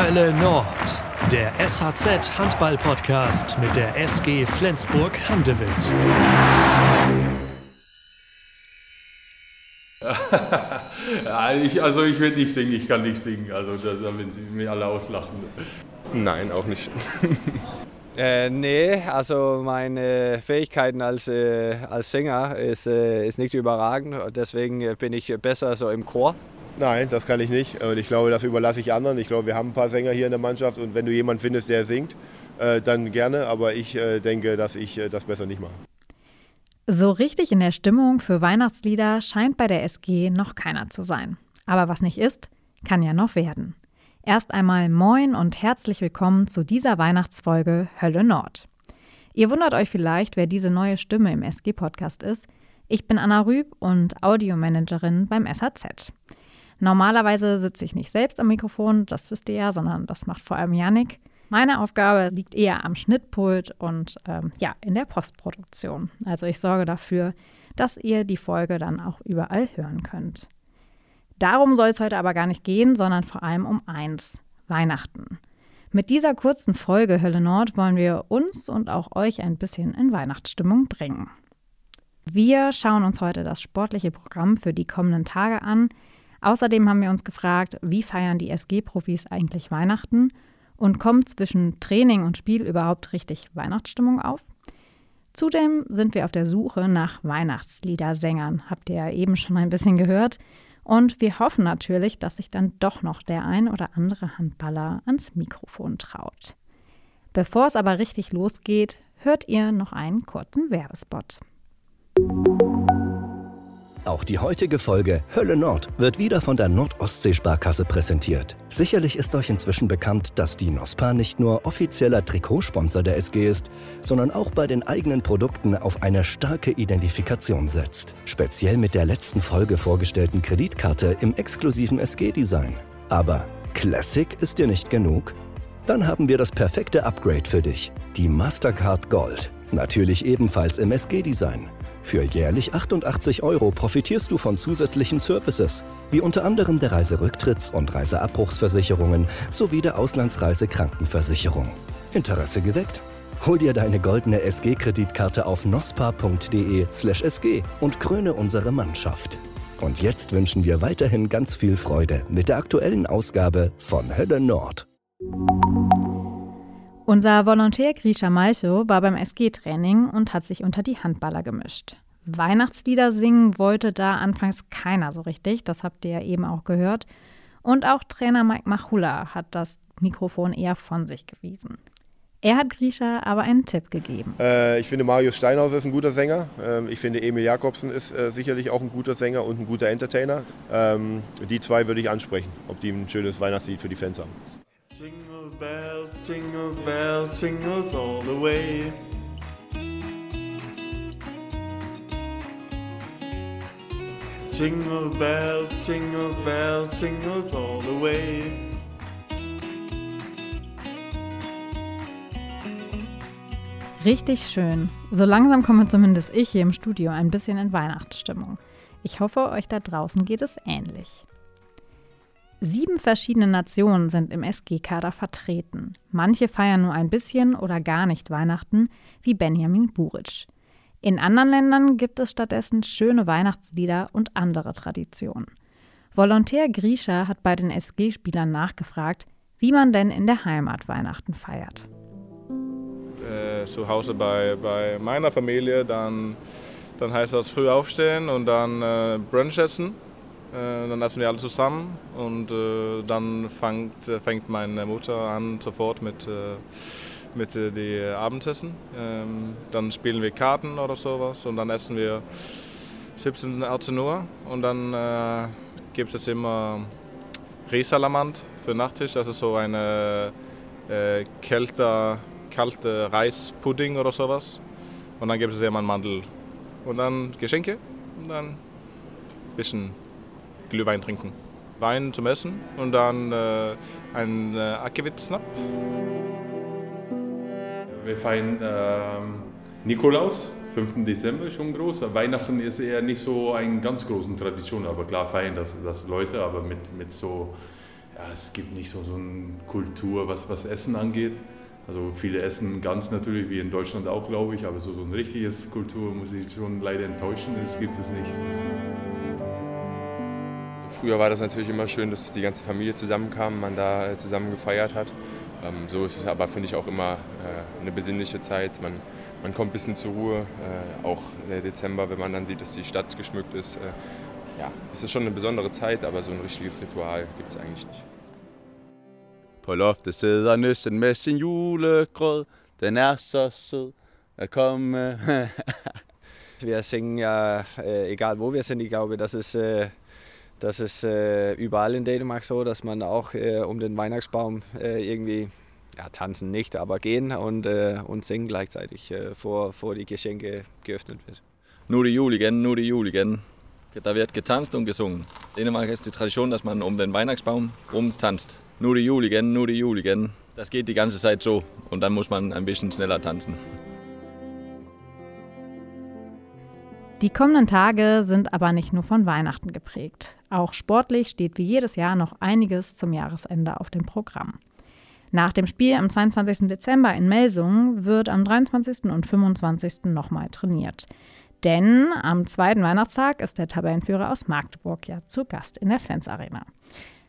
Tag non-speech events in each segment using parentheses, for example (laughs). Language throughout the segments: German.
Hölle Nord, der SHZ Handball Podcast mit der SG Flensburg Handewitt. ja, (laughs) ich, also ich will nicht singen, ich kann nicht singen, also da, da werden sie mir alle auslachen. Nein, auch nicht. (laughs) Äh, nee, also meine Fähigkeiten als, äh, als Sänger ist, äh, ist nicht überragend. Deswegen bin ich besser so im Chor. Nein, das kann ich nicht. Und ich glaube, das überlasse ich anderen. Ich glaube, wir haben ein paar Sänger hier in der Mannschaft und wenn du jemanden findest, der singt, äh, dann gerne. Aber ich äh, denke, dass ich äh, das besser nicht mache. So richtig in der Stimmung für Weihnachtslieder scheint bei der SG noch keiner zu sein. Aber was nicht ist, kann ja noch werden. Erst einmal moin und herzlich willkommen zu dieser Weihnachtsfolge Hölle Nord. Ihr wundert euch vielleicht, wer diese neue Stimme im SG-Podcast ist. Ich bin Anna Rüb und Audiomanagerin beim SAZ. Normalerweise sitze ich nicht selbst am Mikrofon, das wisst ihr ja, sondern das macht vor allem Yannick. Meine Aufgabe liegt eher am Schnittpult und ähm, ja, in der Postproduktion. Also ich sorge dafür, dass ihr die Folge dann auch überall hören könnt. Darum soll es heute aber gar nicht gehen, sondern vor allem um eins: Weihnachten. Mit dieser kurzen Folge Hölle Nord wollen wir uns und auch euch ein bisschen in Weihnachtsstimmung bringen. Wir schauen uns heute das sportliche Programm für die kommenden Tage an. Außerdem haben wir uns gefragt, wie feiern die SG-Profis eigentlich Weihnachten und kommt zwischen Training und Spiel überhaupt richtig Weihnachtsstimmung auf? Zudem sind wir auf der Suche nach Weihnachtsliedersängern, habt ihr ja eben schon ein bisschen gehört. Und wir hoffen natürlich, dass sich dann doch noch der ein oder andere Handballer ans Mikrofon traut. Bevor es aber richtig losgeht, hört ihr noch einen kurzen Werbespot. Auch die heutige Folge Hölle Nord wird wieder von der Nordostsee-Sparkasse präsentiert. Sicherlich ist euch inzwischen bekannt, dass die NOSPA nicht nur offizieller Trikotsponsor der SG ist, sondern auch bei den eigenen Produkten auf eine starke Identifikation setzt. Speziell mit der letzten Folge vorgestellten Kreditkarte im exklusiven SG-Design. Aber Classic ist dir nicht genug? Dann haben wir das perfekte Upgrade für dich. Die Mastercard Gold. Natürlich ebenfalls im SG-Design. Für jährlich 88 Euro profitierst du von zusätzlichen Services, wie unter anderem der Reiserücktritts- und Reiseabbruchsversicherungen sowie der Auslandsreisekrankenversicherung. Interesse geweckt? Hol dir deine goldene SG-Kreditkarte auf nospa.de/sg und kröne unsere Mannschaft. Und jetzt wünschen wir weiterhin ganz viel Freude mit der aktuellen Ausgabe von Hölle Nord. Unser Volontär Grisha Malcho war beim SG-Training und hat sich unter die Handballer gemischt. Weihnachtslieder singen wollte da anfangs keiner so richtig, das habt ihr ja eben auch gehört. Und auch Trainer Mike Machula hat das Mikrofon eher von sich gewiesen. Er hat Grisha aber einen Tipp gegeben. Äh, ich finde, Marius Steinhaus ist ein guter Sänger. Ähm, ich finde, Emil Jakobsen ist äh, sicherlich auch ein guter Sänger und ein guter Entertainer. Ähm, die zwei würde ich ansprechen, ob die ein schönes Weihnachtslied für die Fans haben. Jingle bells, jingle bells, jingles all the way. Jingle bells, jingle bells, jingles all the way. Richtig schön. So langsam komme zumindest ich hier im Studio ein bisschen in Weihnachtsstimmung. Ich hoffe, euch da draußen geht es ähnlich. Sieben verschiedene Nationen sind im SG-Kader vertreten. Manche feiern nur ein bisschen oder gar nicht Weihnachten, wie Benjamin Buric. In anderen Ländern gibt es stattdessen schöne Weihnachtslieder und andere Traditionen. Volontär Grisha hat bei den SG-Spielern nachgefragt, wie man denn in der Heimat Weihnachten feiert. Äh, zu Hause bei, bei meiner Familie, dann, dann heißt das früh aufstehen und dann äh, Brunch essen. Äh, dann essen wir alle zusammen und äh, dann fängt, äh, fängt meine Mutter an sofort mit, mit die Abendessen. Ähm, dann spielen wir Karten oder sowas und dann essen wir 17, 18 Uhr und dann äh, gibt es immer Risalamand für Nachtisch. Das ist so eine äh, kälter, kalte Reispudding oder sowas. Und dann gibt es immer einen Mandel. Und dann Geschenke und dann ein bisschen Glühwein trinken. Wein zum Essen und dann äh, ein äh, Akevit-Snap. Wir feiern ähm, Nikolaus, 5. Dezember, schon groß. Weihnachten ist eher nicht so eine ganz große Tradition, aber klar feiern das, das Leute, aber mit, mit so ja, es gibt nicht so, so eine Kultur, was, was Essen angeht. Also viele essen ganz natürlich, wie in Deutschland auch, glaube ich, aber so, so ein richtiges Kultur muss ich schon leider enttäuschen, das gibt es nicht. Früher war das natürlich immer schön, dass die ganze Familie zusammenkam, man da zusammen gefeiert hat. Ähm, so ist es aber, finde ich, auch immer äh, eine besinnliche Zeit. Man, man kommt ein bisschen zur Ruhe. Äh, auch der Dezember, wenn man dann sieht, dass die Stadt geschmückt ist. Äh, ja, es ist schon eine besondere Zeit, aber so ein richtiges Ritual gibt es eigentlich nicht. På loftet sidder nissen med sin julegrød. Den er så sød at komme. (laughs) wir singen ja, äh, egal wo wir sind, ich glaube, das ist, äh, das ist äh, überall in Dänemark so, dass man auch äh, um den Weihnachtsbaum äh, irgendwie, ja, tanzen nicht, aber gehen und, äh, und singen gleichzeitig, vor, vor die Geschenke geöffnet wird. Nu er det jul igen, nu er det jul igen. Der wird getanzt und gesungen. In Dänemark ist die Tradition, dass man um den Weihnachtsbaum rumtanzt. Nu er det jul igen, nu er det jul igen. Das geht die ganze Zeit so und dann muss man ein bisschen schneller tanzen. Die kommenden Tage sind aber nicht nur von Weihnachten geprägt. Auch sportlich steht wie jedes Jahr noch einiges zum Jahresende auf dem Programm. Nach dem Spiel am 22. Dezember in Melsungen wird am 23. und 25. nochmal trainiert. Denn am zweiten Weihnachtstag ist der Tabellenführer aus Magdeburg ja zu Gast in der Flens Arena.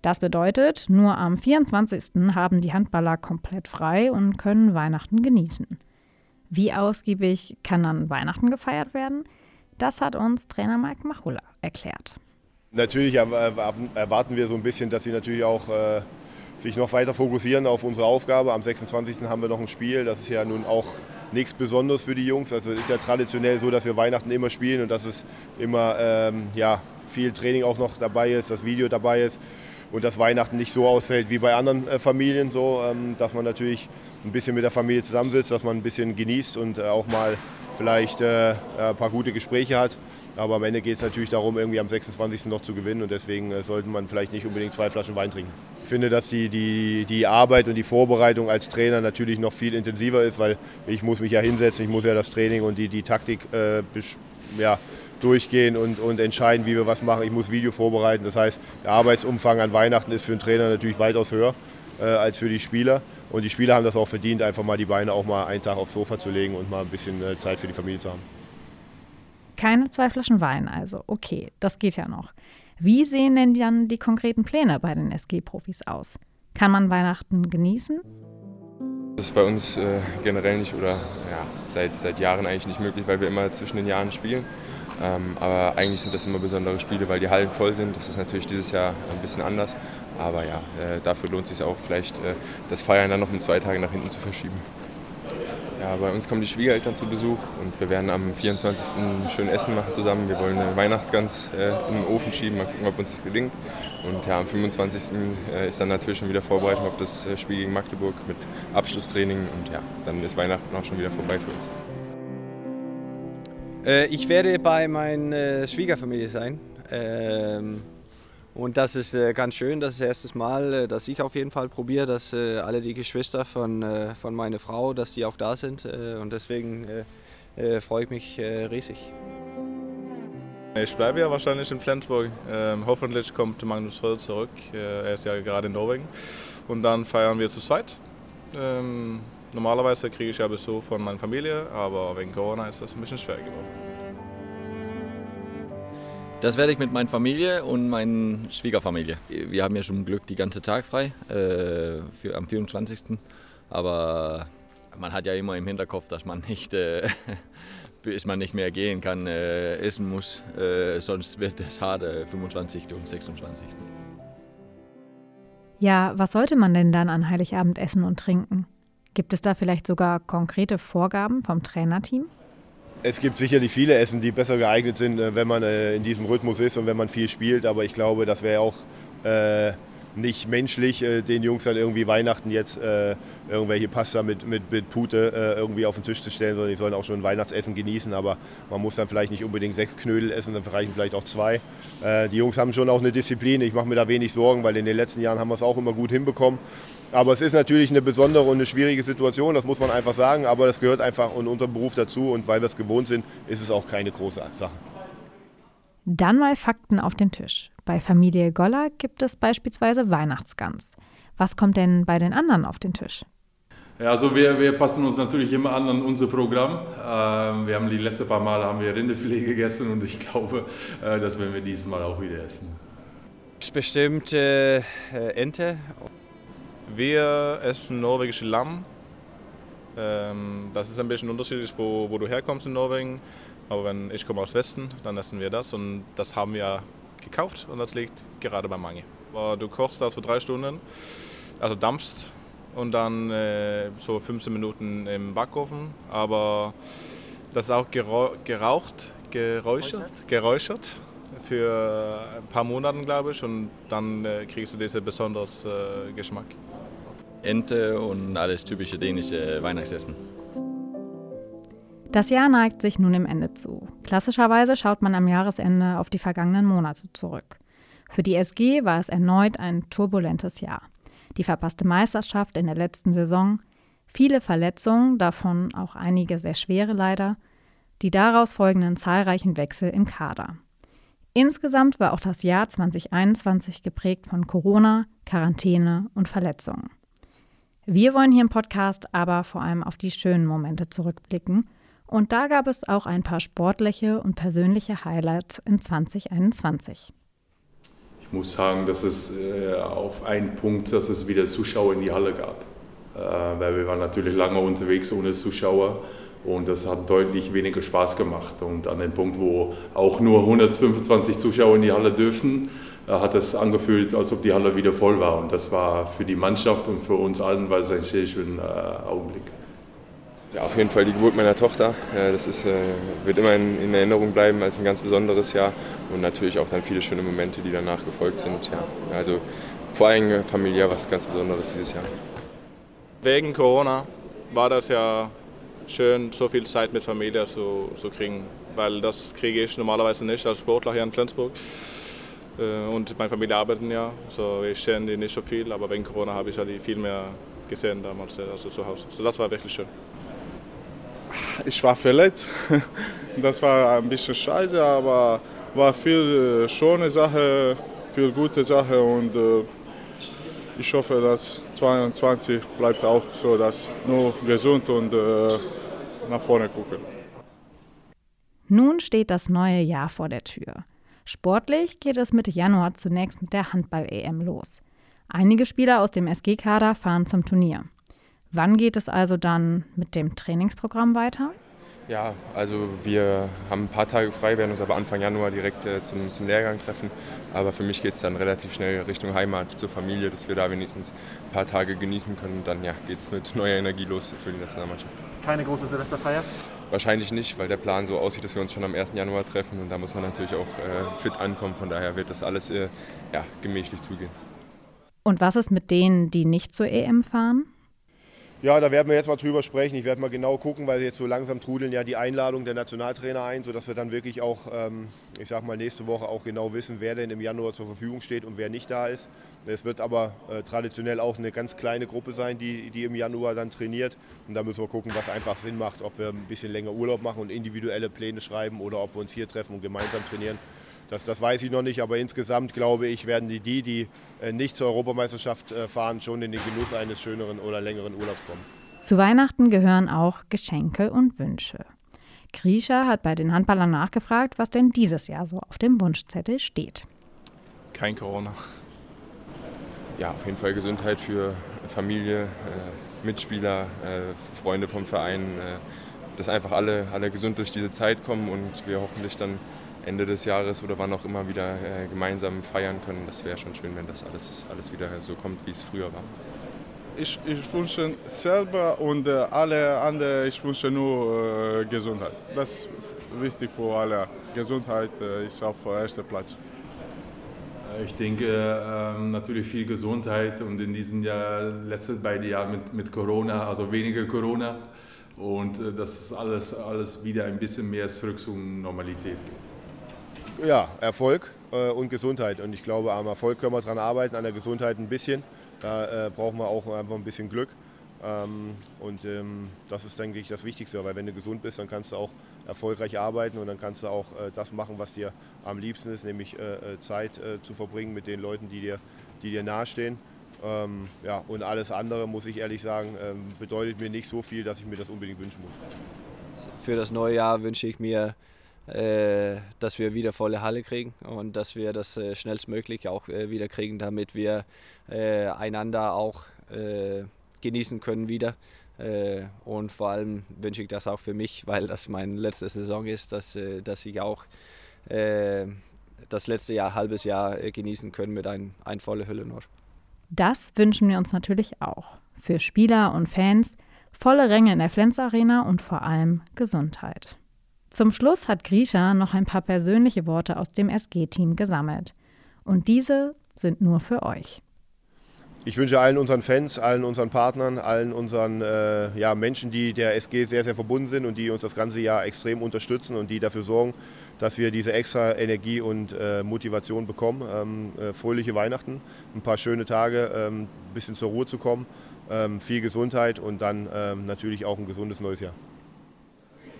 Das bedeutet, nur am 24. haben die Handballer komplett frei und können Weihnachten genießen. Wie ausgiebig kann dann Weihnachten gefeiert werden? Das hat uns Trainer Mike Machula erklärt. Natürlich erwarten wir so ein bisschen, dass sie natürlich auch äh, sich noch weiter fokussieren auf unsere Aufgabe. Am 26. haben wir noch ein Spiel. Das ist ja nun auch nichts Besonderes für die Jungs. Also es ist ja traditionell so, dass wir Weihnachten immer spielen und dass es immer ähm, ja, viel Training auch noch dabei ist, das Video dabei ist und dass Weihnachten nicht so ausfällt wie bei anderen äh, Familien, so ähm, dass man natürlich ein bisschen mit der Familie zusammensitzt, dass man ein bisschen genießt und äh, auch mal vielleicht äh, ein paar gute Gespräche hat. Aber am Ende geht es natürlich darum, irgendwie am 26. noch zu gewinnen und deswegen äh, sollte man vielleicht nicht unbedingt zwei Flaschen Wein trinken. Ich finde, dass die, die, die Arbeit und die Vorbereitung als Trainer natürlich noch viel intensiver ist, weil ich muss mich ja hinsetzen, ich muss ja das Training und die, die Taktik äh, ja, durchgehen und, und entscheiden, wie wir was machen. Ich muss Video vorbereiten. Das heißt, der Arbeitsumfang an Weihnachten ist für einen Trainer natürlich weitaus höher äh, als für die Spieler. Und die Spieler haben das auch verdient, einfach mal die Beine auch mal einen Tag aufs Sofa zu legen und mal ein bisschen äh, Zeit für die Familie zu haben. Keine zwei Flaschen Wein also. Okay, das geht ja noch. Wie sehen denn dann die konkreten Pläne bei den SG-Profis aus? Kann man Weihnachten genießen? Das ist bei uns äh, generell nicht oder ja, seit, seit Jahren eigentlich nicht möglich, weil wir immer zwischen den Jahren spielen. Ähm, aber eigentlich sind das immer besondere Spiele, weil die Hallen voll sind. Das ist natürlich dieses Jahr ein bisschen anders. Aber ja, äh, dafür lohnt es sich auch vielleicht, äh, das Feiern dann noch um zwei Tage nach hinten zu verschieben. Ja, bei uns kommen die Schwiegereltern zu Besuch und wir werden am 24. schön Essen machen zusammen. Wir wollen eine Weihnachtsgans äh, in den Ofen schieben, mal gucken, ob uns das gelingt. Und ja, am 25. Äh, ist dann natürlich schon wieder Vorbereitung auf das Spiel gegen Magdeburg mit Abschlusstraining und ja, dann ist Weihnachten auch schon wieder vorbei für uns. Ich werde bei meiner Schwiegerfamilie sein. Ähm und das ist äh, ganz schön, das ist das erste Mal, äh, dass ich auf jeden Fall probiere, dass äh, alle die Geschwister von, von meiner Frau, dass die auch da sind. Und deswegen freue ich mich riesig. Ich bleibe ja wahrscheinlich in Flensburg. Ähm, hoffentlich kommt Magnus Röll zurück. er ist ja gerade in Norwegen. Und dann feiern wir zu zweit. Ähm, normalerweise kriege ich ja Besuch von meiner Familie, aber wegen Corona ist das ein bisschen schwer geworden. Das werde ich mit meiner Familie und meiner Schwiegerfamilie. Wir haben ja schon Glück die ganze Tag frei äh, für, am 24. Aber man hat ja immer im Hinterkopf, dass man nicht, äh, (laughs) bis man nicht mehr gehen kann, äh, essen muss. Äh, sonst wird es hart, 25. und 26. Ja, was sollte man denn dann an Heiligabend essen und trinken? Gibt es da vielleicht sogar konkrete Vorgaben vom Trainerteam? Es gibt sicherlich viele Essen, die besser geeignet sind, äh, wenn man äh, in diesem Rhythmus ist und wenn man viel spielt. Aber ich glaube, das wäre auch äh, nicht menschlich, den Jungs dann irgendwie Weihnachten jetzt irgendwelche Pasta mit, mit, mit Pute irgendwie auf den Tisch zu stellen, sondern die sollen auch schon Weihnachtsessen genießen. Aber man muss dann vielleicht nicht unbedingt sechs Knödel essen, dann reichen vielleicht auch zwei. die Jungs haben schon auch eine Disziplin. Ich mache mir da wenig Sorgen, weil in den letzten Jahren haben wir es auch immer gut hinbekommen. Aber es ist natürlich eine besondere und eine schwierige Situation, das muss man einfach sagen. Aber das gehört einfach in unserem Beruf dazu und weil wir es gewohnt sind, ist es auch keine große Sache. Dann mal Fakten auf den Tisch. Bei Familie Goller gibt es beispielsweise Weihnachtsgans. Was kommt denn bei den anderen auf den Tisch? Ja, also wir, wir passen uns natürlich immer an an unser Programm. Ähm, wir haben die letzten paar Male haben wir Rinderfilet gegessen und ich (laughs) glaube, äh, das werden wir dieses Mal auch wieder essen. Bestimmt äh, Ente. Wir essen norwegische Lamm. Ähm, das ist ein bisschen unterschiedlich, wo, wo du herkommst in Norwegen. Aber wenn ich komme aus Westen, dann essen wir das und das haben wir gekauft und das liegt gerade bei Mange. Du kochst das für drei Stunden, also dampfst und dann äh, so 15 Minuten im Backofen. Aber das ist auch geraucht, geräuchert, geräuchert für ein paar Monate, glaube ich, und dann äh, kriegst du diesen besonderen äh, Geschmack. Ente und alles typische dänische Weihnachtsessen. Das Jahr neigt sich nun im Ende zu. Klassischerweise schaut man am Jahresende auf die vergangenen Monate zurück. Für die SG war es erneut ein turbulentes Jahr. Die verpasste Meisterschaft in der letzten Saison, viele Verletzungen, davon auch einige sehr schwere leider, die daraus folgenden zahlreichen Wechsel im Kader. Insgesamt war auch das Jahr 2021 geprägt von Corona, Quarantäne und Verletzungen. Wir wollen hier im Podcast aber vor allem auf die schönen Momente zurückblicken und da gab es auch ein paar sportliche und persönliche Highlights in 2021. Ich muss sagen, dass es äh, auf einen Punkt, dass es wieder Zuschauer in die Halle gab. Äh, weil wir waren natürlich lange unterwegs ohne Zuschauer und das hat deutlich weniger Spaß gemacht. Und an dem Punkt, wo auch nur 125 Zuschauer in die Halle dürfen, hat es angefühlt, als ob die Halle wieder voll war. Und das war für die Mannschaft und für uns allen war es ein sehr schöner äh, Augenblick. Ja, auf jeden Fall die Geburt meiner Tochter. Das ist, äh, wird immer in, in, Erinnerung bleiben als ein ganz besonderes Jahr und natürlich auch dann viele schöne Momente, die danach gefolgt sind. Ja. Also vor allem familiär was ganz Besonderes dieses Jahr. Wegen Corona war das ja schön, so viel Zeit mit Familie zu, zu kriegen, weil das kriege ich normalerweise nicht als Sportler hier in Flensburg. Äh, und meine Familie arbeiten ja, so ich sehe die nicht so viel, aber wegen Corona habe ich ja die viel mehr gesehen damals also zu Hause. So das war wirklich schön. Ich war verletzt. (laughs) Das war ein bisschen scheiße, aber war viel äh, schöne Sache, viel gute Sache und äh, ich hoffe, dass 2022 bleibt auch so, dass nur gesund und äh, nach vorne gucken. Nun steht das neue Jahr vor der Tür. Sportlich geht es Mitte Januar zunächst mit der Handball-EM los. Einige Spieler aus dem SG-Kader fahren zum Turnier. Wann geht es also dann mit dem Trainingsprogramm weiter? Ja, also wir haben ein paar Tage frei, werden uns aber Anfang Januar direkt äh, zum, zum Lehrgang treffen. Aber für mich geht es dann relativ schnell Richtung Heimat, zur Familie, dass wir da wenigstens ein paar Tage genießen können. Und dann ja, geht es mit neuer Energie los für die Nationalmannschaft. Keine große Silvesterfeier? Wahrscheinlich nicht, weil der Plan so aussieht, dass wir uns schon am 1. Januar treffen. Und da muss man natürlich auch äh, fit ankommen. Von daher wird das alles äh, ja, gemächlich zugehen. Und was ist mit denen, die nicht zur EM fahren? Ja, da werden wir jetzt mal drüber sprechen. Ich werde mal genau gucken, weil jetzt so langsam trudeln ja die Einladungen der Nationaltrainer ein, sodass wir dann wirklich auch, ähm, ich sag mal, nächste Woche auch genau wissen, wer denn im Januar zur Verfügung steht und wer nicht da ist. Es wird aber äh, traditionell auch eine ganz kleine Gruppe sein, die, die im Januar dann trainiert. Und da müssen wir gucken, was einfach Sinn macht, ob wir ein bisschen länger Urlaub machen und individuelle Pläne schreiben oder ob wir uns hier treffen und gemeinsam trainieren. Das, das weiß ich noch nicht, aber insgesamt glaube ich, werden die, die, die äh, nicht zur Europameisterschaft äh, fahren, schon in den Genuss eines schöneren oder längeren Urlaubs kommen. Zu Weihnachten gehören auch Geschenke und Wünsche. Grisha hat bei den Handballern nachgefragt, was denn dieses Jahr so auf dem Wunschzettel steht. Kein Corona. Ja, auf jeden Fall Gesundheit für Familie, äh, Mitspieler, äh, Freunde vom Verein, äh, dass einfach alle, alle gesund durch diese Zeit kommen und wir hoffentlich dann Ende des Jahres oder wann auch immer wieder äh, gemeinsam feiern können. Das wäre schon schön, wenn das alles, alles wieder so kommt, wie es früher war. Ich, ich wünsche selber und äh, alle anderen, ich wünsche nur äh, Gesundheit. Das ist wichtig für alle. Gesundheit äh, ist auf erster Platz. Ich denke ähm, natürlich viel Gesundheit und in diesen Jahr, letzten beiden Jahren mit, mit Corona, also weniger Corona und äh, dass alles, alles wieder ein bisschen mehr zurück zur Normalität geht ja, Erfolg äh, und Gesundheit. Und ich glaube, am Erfolg können wir daran arbeiten, an der Gesundheit ein bisschen. Da äh, brauchen wir auch einfach ein bisschen Glück. Ähm, und ähm, das ist, denke ich, das Wichtigste, weil wenn du gesund bist, dann kannst du auch erfolgreich arbeiten und dann kannst du auch äh, das machen, was dir am liebsten ist, nämlich äh, Zeit zu verbringen mit den Leuten, die dir, die dir nahestehen. Ähm, ja, und alles andere, muss ich ehrlich sagen, ähm, bedeutet mir nicht so viel, dass ich mir das unbedingt wünschen muss. Für das neue Jahr wünsche ich mir, äh, dass wir wieder volle Halle kriegen und dass wir das äh, schnellstmöglich auch äh, wieder kriegen, damit wir äh, einander auch äh, genießen können wieder. Äh, und vor allem wünsche ich das auch für mich, weil das meine letzte Saison ist, dass, dass ich auch das letzte Jahr, halbes Jahr genießen können mit ein, ein volle Hülle Nord. Das wünschen wir uns natürlich auch. Für Spieler und Fans volle Ränge in der Flens Arena und vor allem Gesundheit. Zum Schluss hat Grisha noch ein paar persönliche Worte aus dem SG-Team gesammelt. Und diese sind nur für euch. Ich wünsche allen unseren Fans, allen unseren Partnern, allen unseren äh, ja, Menschen, die der SG sehr, sehr verbunden sind und die uns das ganze Jahr extrem unterstützen und die dafür sorgen, dass wir diese extra Energie und äh, Motivation bekommen. Ähm, äh, fröhliche Weihnachten, ein paar schöne Tage, ähm, ein bisschen zur Ruhe zu kommen, ähm, viel Gesundheit und dann ähm, natürlich auch ein gesundes neues Jahr.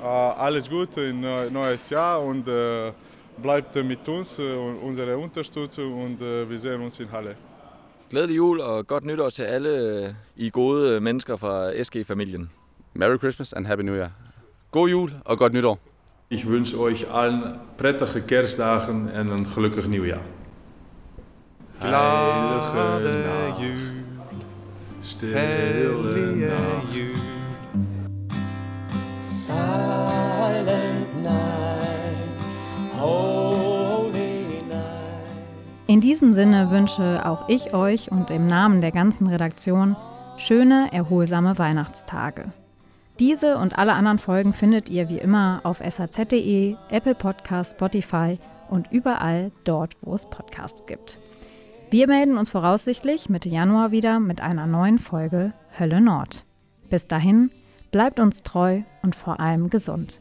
Uh, alles Gute in uh, neues Jahr und uh, bleibt mit uns und unsere Unterstützung und wir sehen uns in Halle. Glædelig jul og godt nytår til alle I gode mennesker fra SG-familien. Merry Christmas and Happy New Year. God jul og godt nytår. Ich wünsche euch allen prettige Kerstdagen en een gelukkig nieuwjaar. Heilige Nacht, stille Nacht. In diesem Sinne wünsche auch ich euch und im Namen der ganzen Redaktion schöne, erholsame Weihnachtstage. Diese und alle anderen Folgen findet ihr wie immer auf saz.de, Apple Podcast, Spotify und überall dort, wo es Podcasts gibt. Wir melden uns voraussichtlich Mitte Januar wieder mit einer neuen Folge Hölle Nord. Bis dahin, bleibt uns treu und vor allem gesund.